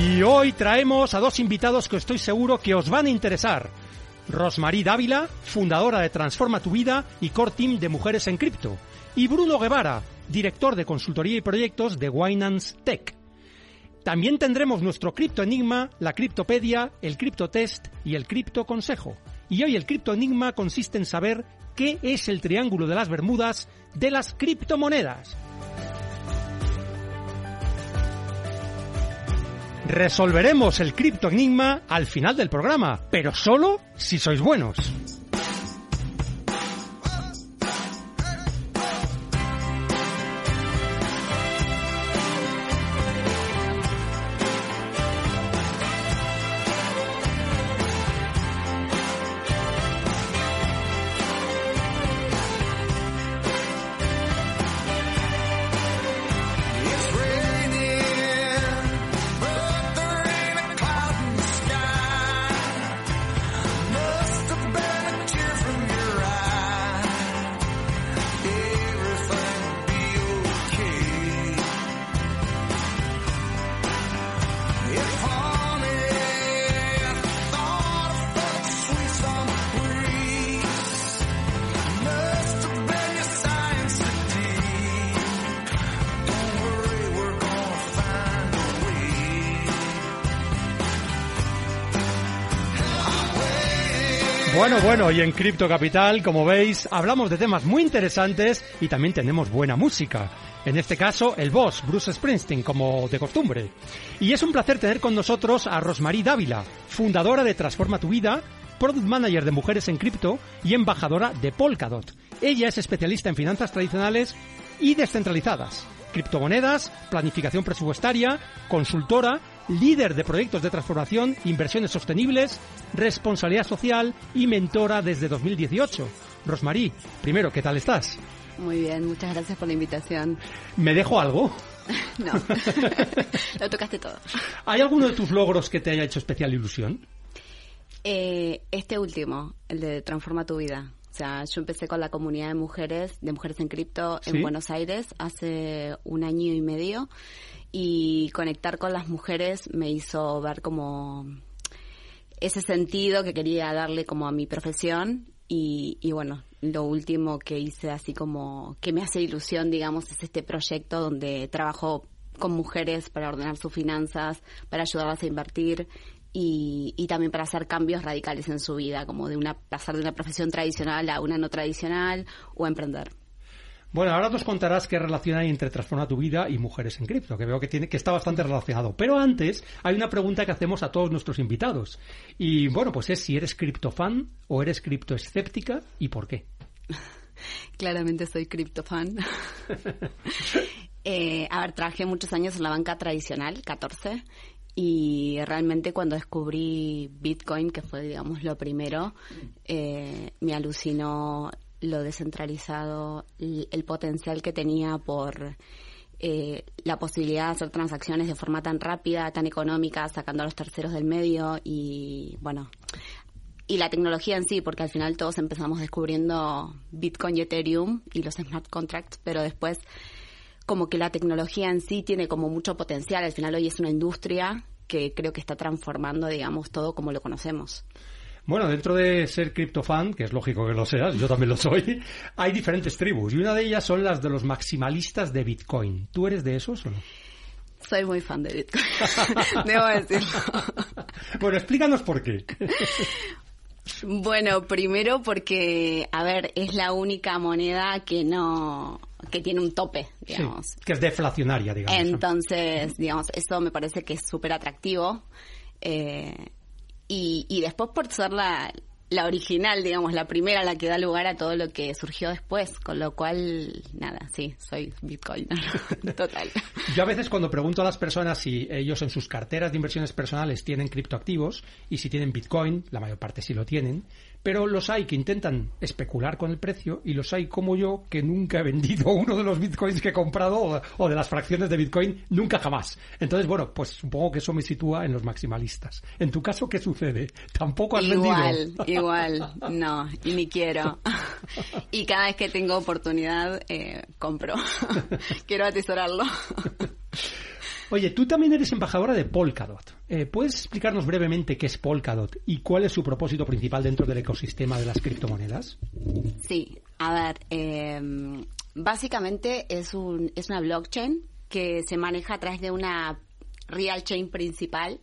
Y hoy traemos a dos invitados que estoy seguro que os van a interesar. Rosmarie Dávila, fundadora de Transforma tu Vida y Core Team de Mujeres en Cripto. Y Bruno Guevara, director de consultoría y proyectos de Winance Tech. También tendremos nuestro Cripto Enigma, la Criptopedia, el Cripto Test y el Cripto Consejo. Y hoy el Cripto Enigma consiste en saber qué es el Triángulo de las Bermudas de las criptomonedas. Resolveremos el cripto enigma al final del programa, pero solo si sois buenos. Bueno, bueno, y en Cripto Capital, como veis, hablamos de temas muy interesantes y también tenemos buena música. En este caso, el boss, Bruce Springsteen, como de costumbre. Y es un placer tener con nosotros a Rosmarie Dávila, fundadora de Transforma tu Vida, Product Manager de Mujeres en Cripto y embajadora de Polkadot. Ella es especialista en finanzas tradicionales y descentralizadas, criptomonedas, planificación presupuestaria, consultora, líder de proyectos de transformación, inversiones sostenibles, responsabilidad social y mentora desde 2018. Rosmarie, primero, ¿qué tal estás? Muy bien, muchas gracias por la invitación. ¿Me dejo algo? no, lo tocaste todo. ¿Hay alguno de tus logros que te haya hecho especial ilusión? Eh, este último, el de Transforma tu vida. O sea, yo empecé con la comunidad de mujeres, de mujeres en cripto en ¿Sí? Buenos Aires hace un año y medio y conectar con las mujeres me hizo ver como ese sentido que quería darle como a mi profesión y, y bueno, lo último que hice así como que me hace ilusión, digamos, es este proyecto donde trabajo con mujeres para ordenar sus finanzas, para ayudarlas a invertir y, y también para hacer cambios radicales en su vida, como de una pasar de una profesión tradicional a una no tradicional o emprender. Bueno, ahora nos contarás qué relación hay entre Transforma tu vida y Mujeres en Cripto, que veo que tiene que está bastante relacionado. Pero antes hay una pregunta que hacemos a todos nuestros invitados. Y bueno, pues es si eres criptofan o eres criptoescéptica y por qué. Claramente soy criptofan. eh, a ver, trabajé muchos años en la banca tradicional, 14, y realmente cuando descubrí Bitcoin, que fue, digamos, lo primero, eh, me alucinó lo descentralizado, el, potencial que tenía por eh, la posibilidad de hacer transacciones de forma tan rápida, tan económica, sacando a los terceros del medio y, bueno, y la tecnología en sí, porque al final todos empezamos descubriendo Bitcoin y Ethereum y los smart contracts, pero después como que la tecnología en sí tiene como mucho potencial. Al final hoy es una industria que creo que está transformando, digamos, todo como lo conocemos. Bueno, dentro de ser criptofan, que es lógico que lo seas, yo también lo soy, hay diferentes tribus y una de ellas son las de los maximalistas de Bitcoin. ¿Tú eres de esos o no? Soy muy fan de Bitcoin, debo decirlo. bueno, explícanos por qué. Bueno, primero porque, a ver, es la única moneda que no que tiene un tope, digamos. que es deflacionaria, digamos. Entonces, digamos, eso me parece que es súper atractivo. Eh, y, y después por ser la, la original, digamos, la primera, la que da lugar a todo lo que surgió después, con lo cual, nada, sí, soy Bitcoin, total. Yo a veces cuando pregunto a las personas si ellos en sus carteras de inversiones personales tienen criptoactivos y si tienen Bitcoin, la mayor parte sí lo tienen, pero los hay que intentan especular con el precio y los hay como yo que nunca he vendido uno de los bitcoins que he comprado o, de las fracciones de bitcoin nunca jamás. Entonces, bueno, pues supongo que eso me sitúa en los maximalistas. En tu caso, ¿qué sucede? ¿Tampoco has igual, vendido? Igual, no, y ni quiero. y cada vez que tengo oportunidad, eh, compro. Quiero atesorarlo. Oye, tú también eres embajadora de Polkadot. Eh, ¿Puedes explicarnos brevemente qué es Polkadot y cuál es su propósito principal dentro del ecosistema de las criptomonedas? Sí, a ver, em, básicamente es, un, es una blockchain que se maneja a través de una real chain principal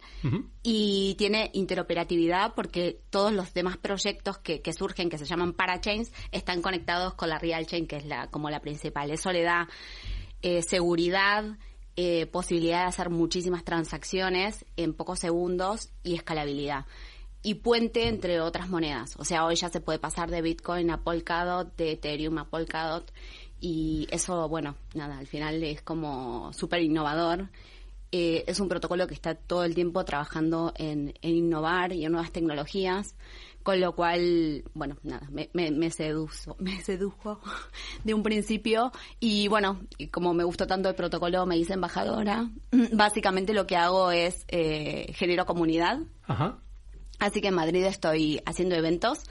y tiene interoperatividad porque todos los demás proyectos que, que, surgen, que se llaman parachains, están conectados con la real chain, que es la, como la principal. Eso le da eh, seguridad, eh, posibilidad de hacer muchísimas transacciones en pocos segundos y escalabilidad. Y puente entre otras monedas. O sea, hoy ya se puede pasar de Bitcoin a Polkadot, de Ethereum a Polkadot. Y eso, bueno, nada, al final es como súper innovador. Eh, es un protocolo que está todo el tiempo trabajando en, en innovar y en nuevas tecnologías. Con lo cual, bueno, nada, me, me, me, seduzo, me sedujo de un principio y bueno, y como me gustó tanto el protocolo, me hice embajadora. Básicamente lo que hago es eh, genero comunidad. Ajá. Así que en Madrid estoy haciendo eventos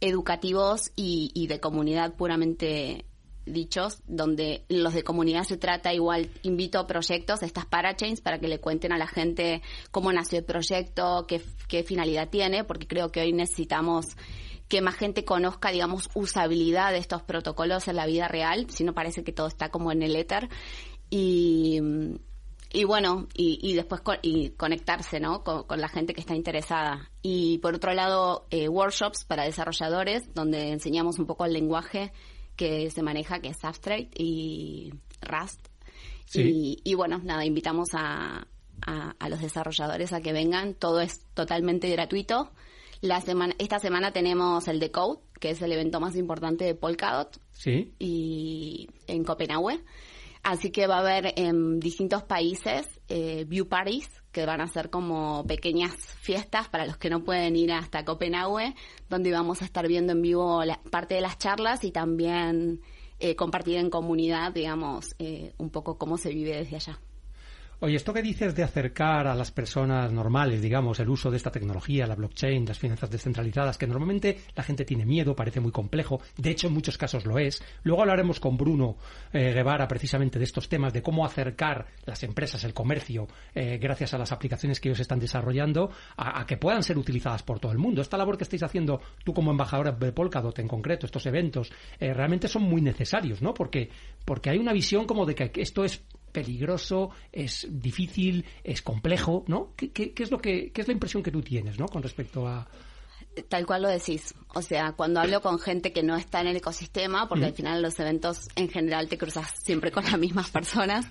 educativos y, y de comunidad puramente dichos, donde los de comunidad se trata igual, invito a proyectos, estas parachains, para que le cuenten a la gente cómo nació el proyecto, qué, qué finalidad tiene, porque creo que hoy necesitamos que más gente conozca, digamos, usabilidad de estos protocolos en la vida real, si no parece que todo está como en el éter. Y, y bueno, y, después y conectarse, ¿no? Con, la gente que está interesada. Y por otro lado, eh, workshops para desarrolladores, donde enseñamos un poco el lenguaje que se maneja, que es Substrate y Rust. Y, bueno, nada, invitamos a, a, los desarrolladores a que vengan. Todo es totalmente gratuito. La semana, esta semana tenemos el Decode, que es el evento más importante de Polkadot. Sí. Y en Copenhague. Así que va a haber en distintos países eh, view parties, que van a ser como pequeñas fiestas para los que no pueden ir hasta Copenhague, donde vamos a estar viendo en vivo la, parte de las charlas y también eh, compartir en comunidad, digamos, eh, un poco cómo se vive desde allá. Oye, esto que dices de acercar a las personas normales, digamos, el uso de esta tecnología, la blockchain, las finanzas descentralizadas, que normalmente la gente tiene miedo, parece muy complejo, de hecho en muchos casos lo es. Luego hablaremos con Bruno eh, Guevara precisamente de estos temas, de cómo acercar las empresas, el comercio, eh, gracias a las aplicaciones que ellos están desarrollando, a, que puedan ser utilizadas por todo el mundo. Esta labor que estáis haciendo tú como embajadora de Polkadot en concreto, estos eventos, eh, realmente son muy necesarios, ¿no? Porque, porque hay una visión como de que esto es peligroso, es difícil, es complejo, ¿no? ¿Qué, qué, es lo que, qué es la impresión que tú tienes, ¿no? Con respecto a, Tal cual lo decís. O sea, cuando hablo con gente que no está en el ecosistema, porque al final los eventos en general te cruzas siempre con las mismas personas,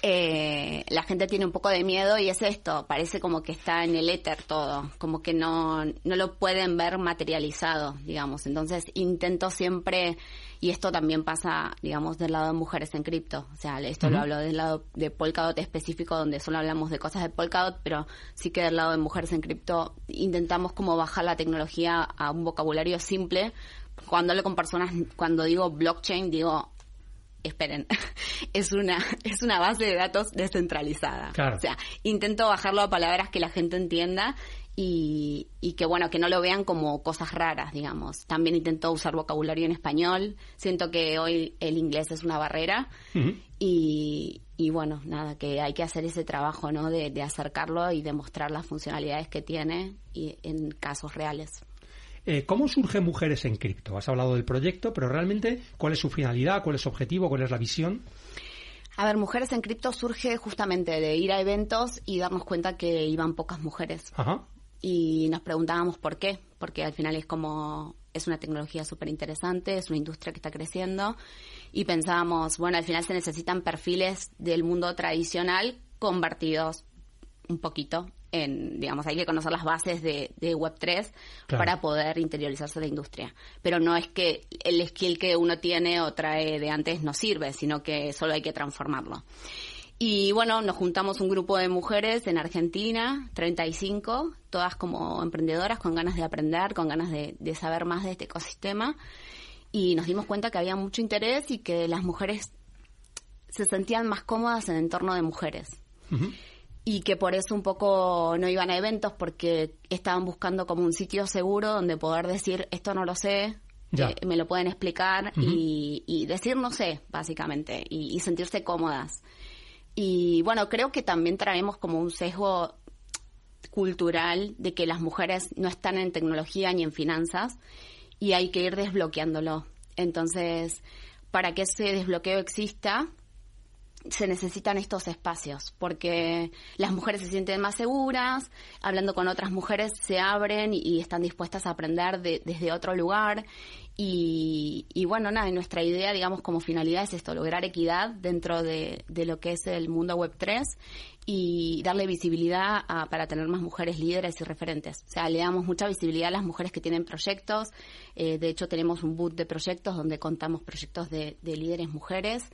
eh, la gente tiene un poco de miedo y es esto, parece como que está en el éter todo, como que no, no lo pueden ver materializado, digamos. Entonces intento siempre y esto también pasa, digamos, del lado de mujeres en cripto. O sea, esto lo hablo del lado de Polkadot específico, donde solo hablamos de cosas de Polkadot, pero sí que del lado de mujeres en cripto intentamos como bajar la tecnología a un vocabulario simple. Cuando hablo con personas, cuando digo blockchain, digo esperen, es una, es una base de datos descentralizada. O sea, intento bajarlo a palabras que la gente entienda y, y, que bueno, que no lo vean como cosas raras, digamos. También intento usar vocabulario en español. Siento que hoy el inglés es una barrera y, y, bueno, nada, que hay que hacer ese trabajo, ¿no? De, de acercarlo y demostrar las funcionalidades que tiene y en casos reales. Eh, ¿Cómo surge Mujeres en Cripto? Has hablado del proyecto, pero realmente, ¿cuál es su finalidad? ¿Cuál es su objetivo? ¿Cuál es la visión? A ver, Mujeres en Cripto surge justamente de ir a eventos y darnos cuenta que iban pocas mujeres. Ajá. Y nos preguntábamos por qué, porque al final es como, es una tecnología súper interesante, es una industria que está creciendo y pensábamos, bueno, al final se necesitan perfiles del mundo tradicional convertidos un poquito en, digamos, hay que conocer las bases de, Web3 para poder interiorizarse de la industria. Pero no es que el skill que uno tiene o trae de antes no sirve, sino que solo hay que transformarlo. Y bueno, nos juntamos un grupo de mujeres en Argentina, 35, todas como emprendedoras con ganas de aprender, con ganas de, saber más de este ecosistema. Y nos dimos cuenta que había mucho interés y que las mujeres se sentían más cómodas en el entorno de mujeres y que por eso un poco no iban a eventos porque estaban buscando como un sitio seguro donde poder decir esto no lo sé, eh, me lo pueden explicar y, decir no sé, básicamente, y, sentirse cómodas. Y bueno, creo que también traemos como un sesgo cultural de que las mujeres no están en tecnología ni en finanzas y hay que ir desbloqueándolo. Entonces, para que ese desbloqueo exista, se necesitan estos espacios porque las mujeres se sienten más seguras, hablando con otras mujeres se abren y, están dispuestas a aprender desde otro lugar. Y, bueno, nada, nuestra idea, digamos, como finalidad es esto, lograr equidad dentro de, lo que es el mundo web 3 y darle visibilidad para tener más mujeres líderes y referentes. O sea, le damos mucha visibilidad a las mujeres que tienen proyectos. Eh, de hecho, tenemos un boot de proyectos donde contamos proyectos de, de líderes mujeres.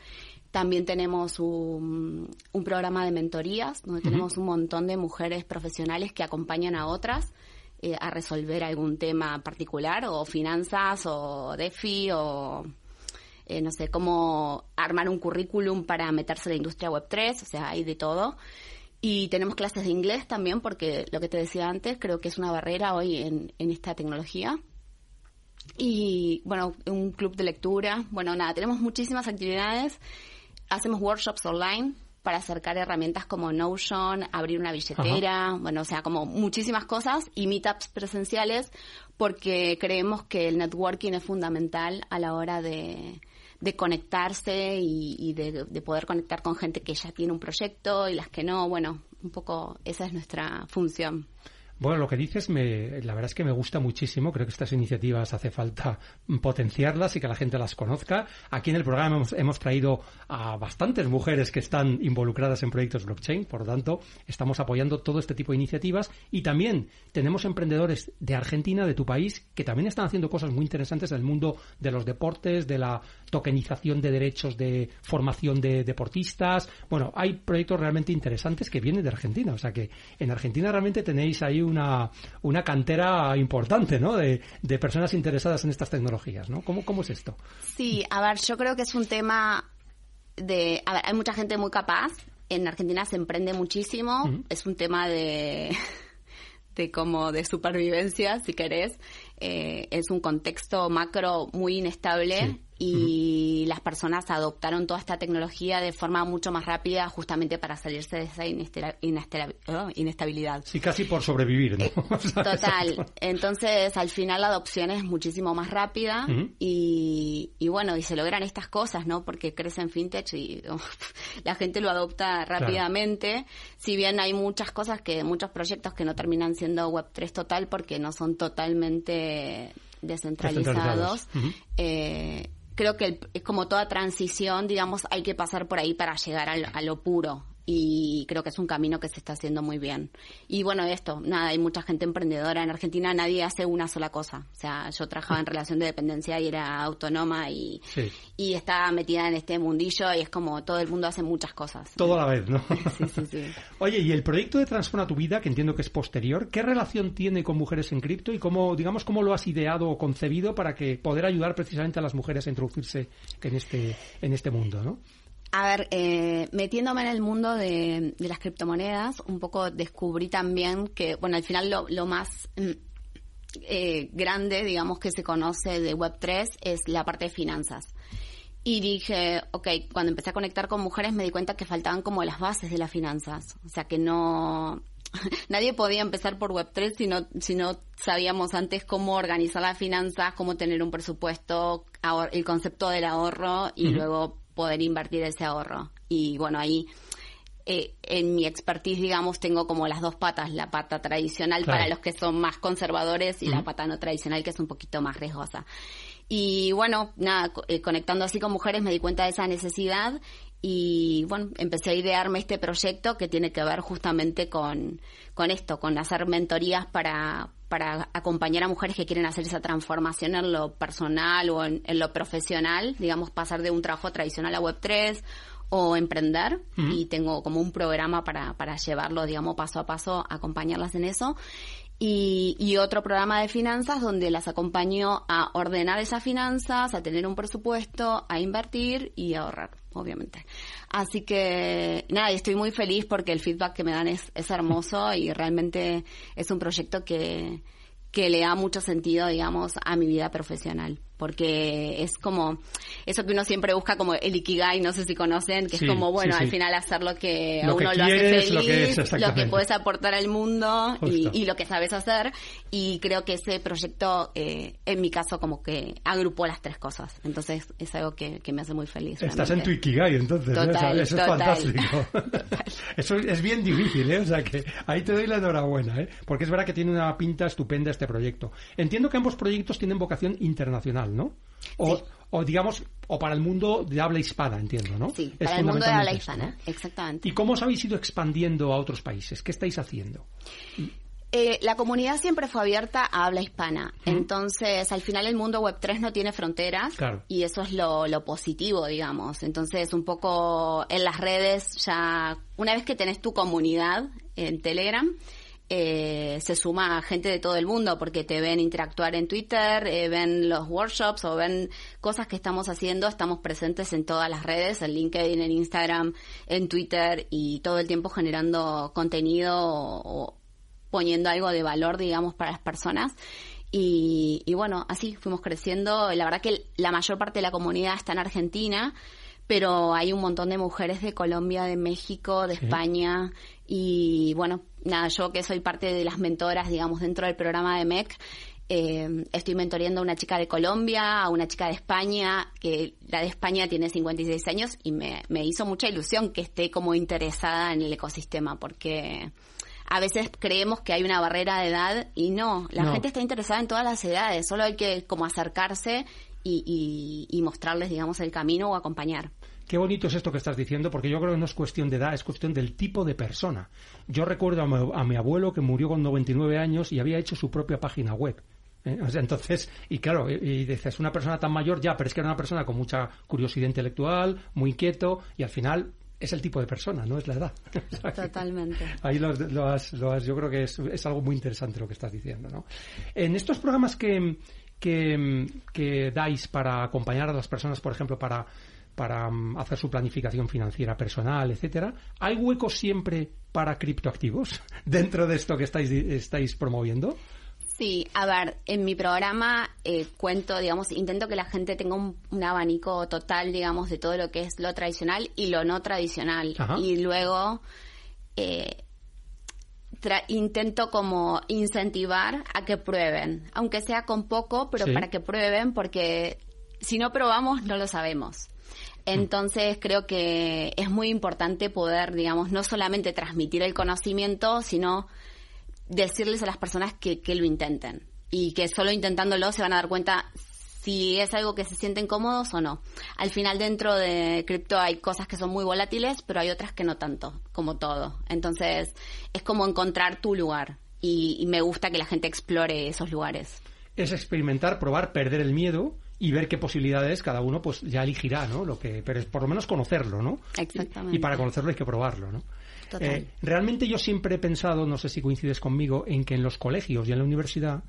También tenemos un, programa de mentorías, donde tenemos un montón de mujeres profesionales que acompañan a otras eh, a resolver algún tema particular, o finanzas, o DeFi, o eh, no sé, cómo armar un currículum para meterse en la industria web 3, o sea, hay de todo. Y tenemos clases de inglés también, porque lo que te decía antes, creo que es una barrera hoy en, en esta tecnología. Y bueno, un club de lectura. Bueno, nada, tenemos muchísimas actividades hacemos workshops online para acercar herramientas como Notion, abrir una billetera, bueno, o sea, como muchísimas cosas y meetups presenciales porque creemos que el networking es fundamental a la hora de, conectarse y, de, de, poder conectar con gente que ya tiene un proyecto y las que no. Bueno, un poco esa es nuestra función. Bueno, lo que dices, me, la verdad es que me gusta muchísimo. Creo que estas iniciativas hace falta potenciarlas y que la gente las conozca. Aquí en el programa hemos, traído a bastantes mujeres que están involucradas en proyectos blockchain. Por lo tanto, estamos apoyando todo este tipo de iniciativas. Y también tenemos emprendedores de Argentina, de tu país, que también están haciendo cosas muy interesantes en el mundo de los deportes, de la tokenización de derechos de formación de deportistas. Bueno, hay proyectos realmente interesantes que vienen de Argentina. O sea que en Argentina realmente tenéis ahí una, una cantera importante, ¿no? De, personas interesadas en estas tecnologías, ¿no? ¿Cómo, ¿Cómo es esto? Sí, a ver, yo creo que es un tema de... A ver, hay mucha gente muy capaz. En Argentina se emprende muchísimo. Es un tema de de como de supervivencia, si querés. Eh, es un contexto macro muy inestable y las personas adoptaron toda esta tecnología de forma mucho más rápida justamente para salirse de esa inestabilidad. Sí, casi por sobrevivir, ¿no? Total. Entonces, al final la adopción es muchísimo más rápida y, bueno, y se logran estas cosas, ¿no? Porque crecen fintech y la gente lo adopta rápidamente. Si bien hay muchas cosas que, muchos proyectos que no terminan siendo Web3 total porque no son totalmente descentralizados. eh, creo que es como toda transición, digamos, hay que pasar por ahí para llegar a lo puro, y creo que es un camino que se está haciendo muy bien. Y bueno, esto, nada, hay mucha gente emprendedora en Argentina, nadie hace una sola cosa. O sea, yo trabajaba en relación de dependencia y era autónoma y, y estaba metida en este mundillo y es como todo el mundo hace muchas cosas. Todo a la vez, ¿no? Sí, sí, sí. Oye, y el proyecto de Transforma tu Vida, que entiendo que es posterior, ¿qué relación tiene con Mujeres en Cripto y cómo, digamos, cómo lo has ideado o concebido para que poder ayudar precisamente a las mujeres a introducirse en este, en este mundo, ¿no? A ver, eh, metiéndome en el mundo de, las criptomonedas, un poco descubrí también que, bueno, al final lo, más mm, eh, grande, digamos, que se conoce de Web3 es la parte de finanzas. Y dije, ok, cuando empecé a conectar con mujeres me di cuenta que faltaban como las bases de las finanzas. O sea, que no, nadie podía empezar por Web3 si no, si no sabíamos antes cómo organizar las finanzas, cómo tener un presupuesto, el concepto del ahorro y luego poder invertir ese ahorro. Y bueno, ahí eh, en mi expertise, digamos, tengo como las dos patas, la pata tradicional para los que son más conservadores y la pata no tradicional que es un poquito más riesgosa. Y bueno, nada, eh, conectando así con mujeres me di cuenta de esa necesidad y bueno, empecé a idearme este proyecto que tiene que ver justamente con, con esto, con hacer mentorías para, para acompañar a mujeres que quieren hacer esa transformación en lo personal o en, lo profesional, digamos, pasar de un trabajo tradicional a Web3 o emprender y tengo como un programa para, para llevarlo, digamos, paso a paso, acompañarlas en eso. Y, y, otro programa de finanzas donde las acompañó a ordenar esas finanzas, a tener un presupuesto, a invertir y a ahorrar, obviamente. Así que nada, estoy muy feliz porque el feedback que me dan es, es hermoso y realmente es un proyecto que, que le da mucho sentido, digamos, a mi vida profesional porque es como eso que uno siempre busca como el ikigai, no sé si conocen, que es como, bueno, al final hacer lo que a uno lo hace feliz, lo que, puedes aportar al mundo y, lo que sabes hacer. Y creo que ese proyecto, eh, en mi caso, como que agrupó las tres cosas. Entonces es algo que, me hace muy feliz. Estás en tu ikigai, entonces. ¿eh? eso es fantástico. eso es bien difícil, ¿eh? O sea que ahí te doy la enhorabuena, ¿eh? Porque es verdad que tiene una pinta estupenda este proyecto. Entiendo que ambos proyectos tienen vocación internacional. ¿No? O, digamos, o para el mundo de habla hispana, entiendo, ¿no? Sí, para el mundo de habla hispana, exactamente. ¿Y cómo os habéis ido expandiendo a otros países? ¿Qué estáis haciendo? Eh, la comunidad siempre fue abierta a habla hispana. Entonces, al final el mundo web 3 no tiene fronteras. Y eso es lo, lo, positivo, digamos. Entonces, un poco en las redes ya, una vez que tenés tu comunidad en Telegram, eh, se suma gente de todo el mundo porque te ven interactuar en Twitter, eh, ven los workshops o ven cosas que estamos haciendo. Estamos presentes en todas las redes, en LinkedIn, en Instagram, en Twitter y todo el tiempo generando contenido o, poniendo algo de valor, digamos, para las personas. Y, y bueno, así fuimos creciendo. La verdad que la mayor parte de la comunidad está en Argentina pero hay un montón de mujeres de Colombia, de México, de España y bueno, nada, yo que soy parte de las mentoras, digamos, dentro del programa de MEC, eh, estoy mentoreando a una chica de Colombia, a una chica de España, que la de España tiene 56 años y me, me hizo mucha ilusión que esté como interesada en el ecosistema, porque a veces creemos que hay una barrera de edad y no, la gente está interesada en todas las edades, solo hay que como acercarse y, y mostrarles, digamos, el camino o acompañar. Qué bonito es esto que estás diciendo, porque yo creo que no es cuestión de edad, es cuestión del tipo de persona. Yo recuerdo a mi, abuelo que murió con 99 años y había hecho su propia página web. ¿eh? entonces, y claro, y, dices, una persona tan mayor ya, pero es que era una persona con mucha curiosidad intelectual, muy inquieto, y al final es el tipo de persona, no es la edad. Totalmente. Ahí lo, has, yo creo que es, algo muy interesante lo que estás diciendo. ¿no? En estos programas que, que, que dais para acompañar a las personas, por ejemplo, para para mm, hacer su planificación financiera personal, etcétera. ¿Hay huecos siempre para criptoactivos dentro de esto que estáis, estáis promoviendo? Sí, a ver, en mi programa eh, cuento, digamos, intento que la gente tenga un, abanico total, digamos, de todo lo que es lo tradicional y lo no tradicional. Y luego eh, intento como incentivar a que prueben, aunque sea con poco, pero para que prueben, porque si no probamos no lo sabemos. Entonces creo que es muy importante poder, digamos, no solamente transmitir el conocimiento, sino decirles a las personas que, que lo intenten. Y que solo intentándolo se van a dar cuenta si es algo que se sienten cómodos o no. Al final dentro de cripto hay cosas que son muy volátiles, pero hay otras que no tanto, como todo. Entonces es como encontrar tu lugar y, y me gusta que la gente explore esos lugares. Es experimentar, probar, perder el miedo y ver qué posibilidades cada uno pues ya elegirá, ¿no? Lo que, pero es por lo menos conocerlo, ¿no? Exactamente. Y, para conocerlo hay que probarlo, ¿no? Eh, realmente yo siempre he pensado, no sé si coincides conmigo, en que en los colegios y en la universidad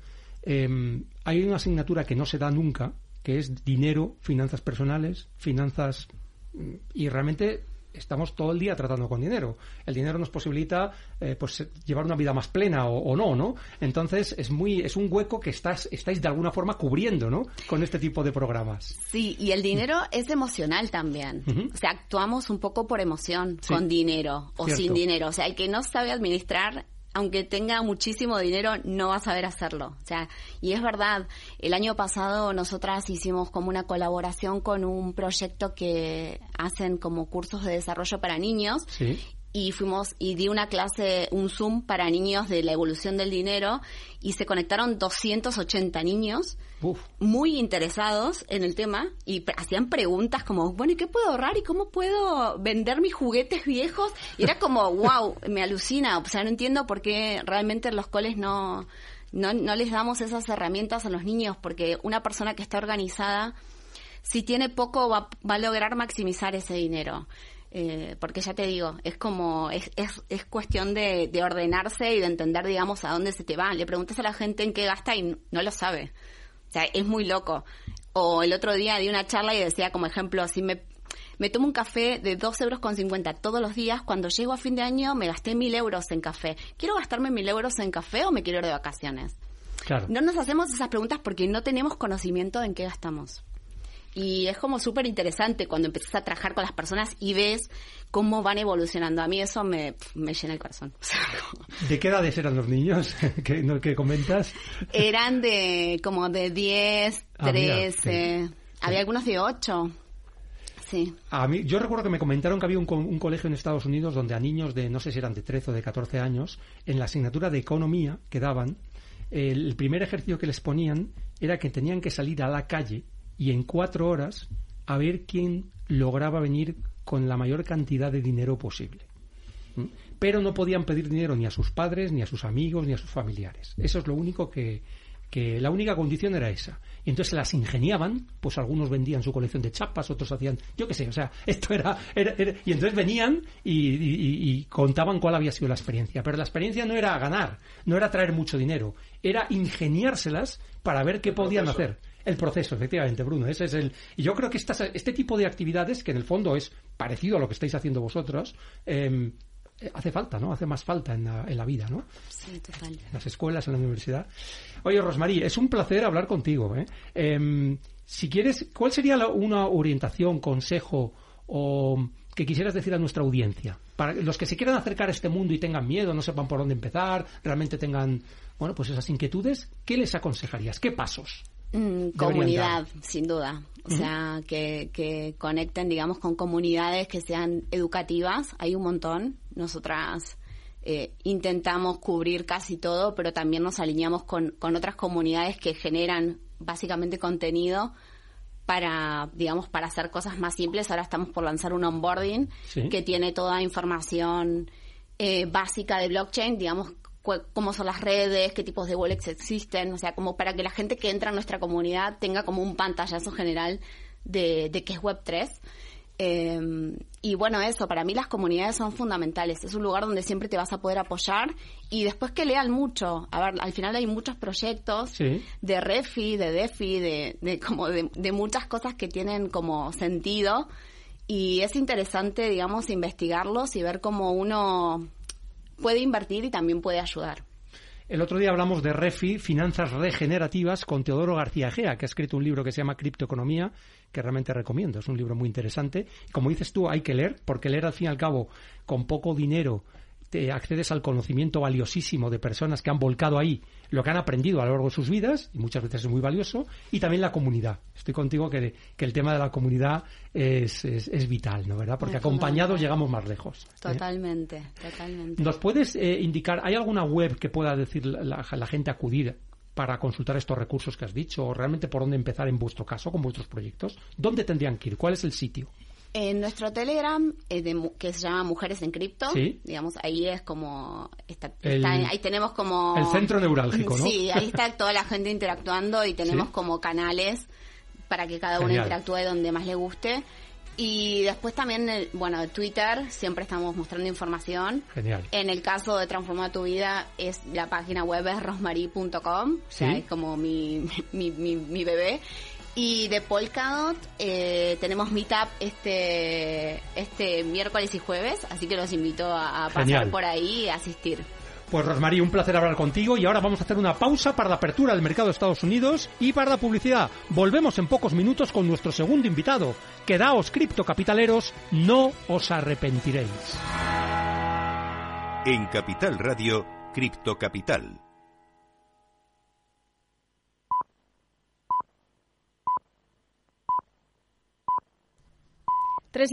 em, hay una asignatura que no se da nunca, que es dinero, finanzas personales, finanzas mm, y realmente estamos todo el día tratando con dinero. El dinero nos posibilita eh, pues llevar una vida más plena o, no, ¿no? Entonces es muy es un hueco que estás estáis de alguna forma cubriendo, ¿no? Con este tipo de programas. Sí, y el dinero es emocional también. O sea, actuamos un poco por emoción con dinero o sin dinero. O sea, el que no sabe administrar aunque tenga muchísimo dinero, no va a saber hacerlo. O sea, y es verdad, el año pasado nosotras hicimos como una colaboración con un proyecto que hacen como cursos de desarrollo para niños. Sí y fuimos y di una clase, un Zoom para niños de la evolución del dinero y se conectaron 280 niños muy interesados en el tema y hacían preguntas como, bueno, ¿y qué puedo ahorrar y cómo puedo vender mis juguetes viejos? Y era como, wow, me alucina, o sea, no entiendo por qué realmente en los coles no, no, no les damos esas herramientas a los niños porque una persona que está organizada, si tiene poco, va, va a lograr maximizar ese dinero. Eh, porque ya te digo, es como, es, es, es cuestión de, de, ordenarse y de entender, digamos, a dónde se te va. Le preguntas a la gente en qué gasta y no lo sabe. O sea, es muy loco. O el otro día di una charla y decía, como ejemplo, si me, me tomo un café de 2 euros con 50 todos los días, cuando llego a fin de año me gasté mil euros en café. ¿Quiero gastarme mil euros en café o me quiero ir de vacaciones? Claro. No nos hacemos esas preguntas porque no tenemos conocimiento en qué gastamos. Y es como súper interesante cuando empiezas a trabajar con las personas y ves cómo van evolucionando. A mí eso me, me llena el corazón. ¿De qué edades eran los niños que, que comentas? Eran de como de 10, 13, ah, sí. había algunos de 8. Sí. A mí, yo recuerdo que me comentaron que había un, un, colegio en Estados Unidos donde a niños de, no sé si eran de 13 o de 14 años, en la asignatura de economía que daban, el primer ejercicio que les ponían era que tenían que salir a la calle y en cuatro horas a ver quién lograba venir con la mayor cantidad de dinero posible. ¿Mm? Pero no podían pedir dinero ni a sus padres, ni a sus amigos, ni a sus familiares. Eso es lo único que, que la única condición era esa. Y entonces las ingeniaban, pues algunos vendían su colección de chapas, otros hacían, yo qué sé, o sea, esto era, era, era y entonces venían y, y, y, contaban cuál había sido la experiencia. Pero la experiencia no era ganar, no era traer mucho dinero, era ingeniárselas para ver qué podían hacer. El proceso, efectivamente, Bruno. Ese es el. Y yo creo que estas, este tipo de actividades, que en el fondo es parecido a lo que estáis haciendo vosotros, eh, hace falta, ¿no? Hace más falta en la, en la vida, ¿no? Sí, total. En las escuelas, en la universidad. Oye, Rosmarí, es un placer hablar contigo. ¿eh? Eh, si quieres, ¿cuál sería la, una orientación, consejo o que quisieras decir a nuestra audiencia? Para los que se quieran acercar a este mundo y tengan miedo, no sepan por dónde empezar, realmente tengan, bueno, pues esas inquietudes, ¿qué les aconsejarías? ¿Qué pasos? Mm, comunidad, sin duda. O sea, que, que conecten, digamos, con comunidades que sean educativas. Hay un montón. Nosotras eh, intentamos cubrir casi todo, pero también nos alineamos con, con otras comunidades que generan básicamente contenido para, digamos, para hacer cosas más simples. Ahora estamos por lanzar un onboarding Sí. que tiene toda información eh, básica de blockchain, digamos, cómo son las redes, qué tipos de wallets existen, o sea, como para que la gente que entra a nuestra comunidad tenga como un pantallazo general de, de qué es Web3. Eh, y bueno, eso, para mí las comunidades son fundamentales. Es un lugar donde siempre te vas a poder apoyar y después que lean mucho. A ver, al final hay muchos proyectos Sí. de refi, de defi, de, de como de, de muchas cosas que tienen como sentido y es interesante, digamos, investigarlos y ver cómo uno puede invertir y también puede ayudar. El otro día hablamos de REFI, Finanzas Regenerativas, con Teodoro García Gea, que ha escrito un libro que se llama Criptoeconomía, que realmente recomiendo. Es un libro muy interesante. Como dices tú, hay que leer, porque leer al fin y al cabo, con poco dinero, te accedes al conocimiento valiosísimo de personas que han volcado ahí lo que han aprendido a lo largo de sus vidas, y muchas veces es muy valioso, y también la comunidad. Estoy contigo que, que el tema de la comunidad es, es, es vital, ¿no? ¿verdad? Porque acompañados llegamos más lejos. ¿eh? Totalmente, totalmente. ¿Nos puedes eh, indicar, hay alguna web que pueda decir la gente acudir para consultar estos recursos que has dicho o realmente por dónde empezar en vuestro caso con vuestros proyectos? ¿Dónde tendrían que ir? ¿Cuál es el sitio? En nuestro Telegram, eh, de que se llama Mujeres en Cripto, Sí. digamos, ahí es como, está, El- está- ahí tenemos como... el centro neurálgico, ¿no? Sí, ahí está toda la gente interactuando y tenemos Sí. como canales para que cada uno interactúe donde más le guste. Y después también, el- bueno, Twitter, siempre estamos mostrando información. Genial. En el caso de Transformar tu Vida, es la página web es rosmarie.com, o sea, Sí. es como mi, mi, mi, mi bebé. Y de Polkadot eh, tenemos Meetup este, este miércoles y jueves, así que los invito a, a pasar Genial. por ahí y a asistir. Pues Rosmarie, un placer hablar contigo y ahora vamos a hacer una pausa para la apertura del mercado de Estados Unidos y para la publicidad. Volvemos en pocos minutos con nuestro segundo invitado. Quedaos criptocapitaleros, no os arrepentiréis. En Capital Radio, Criptocapital. Tres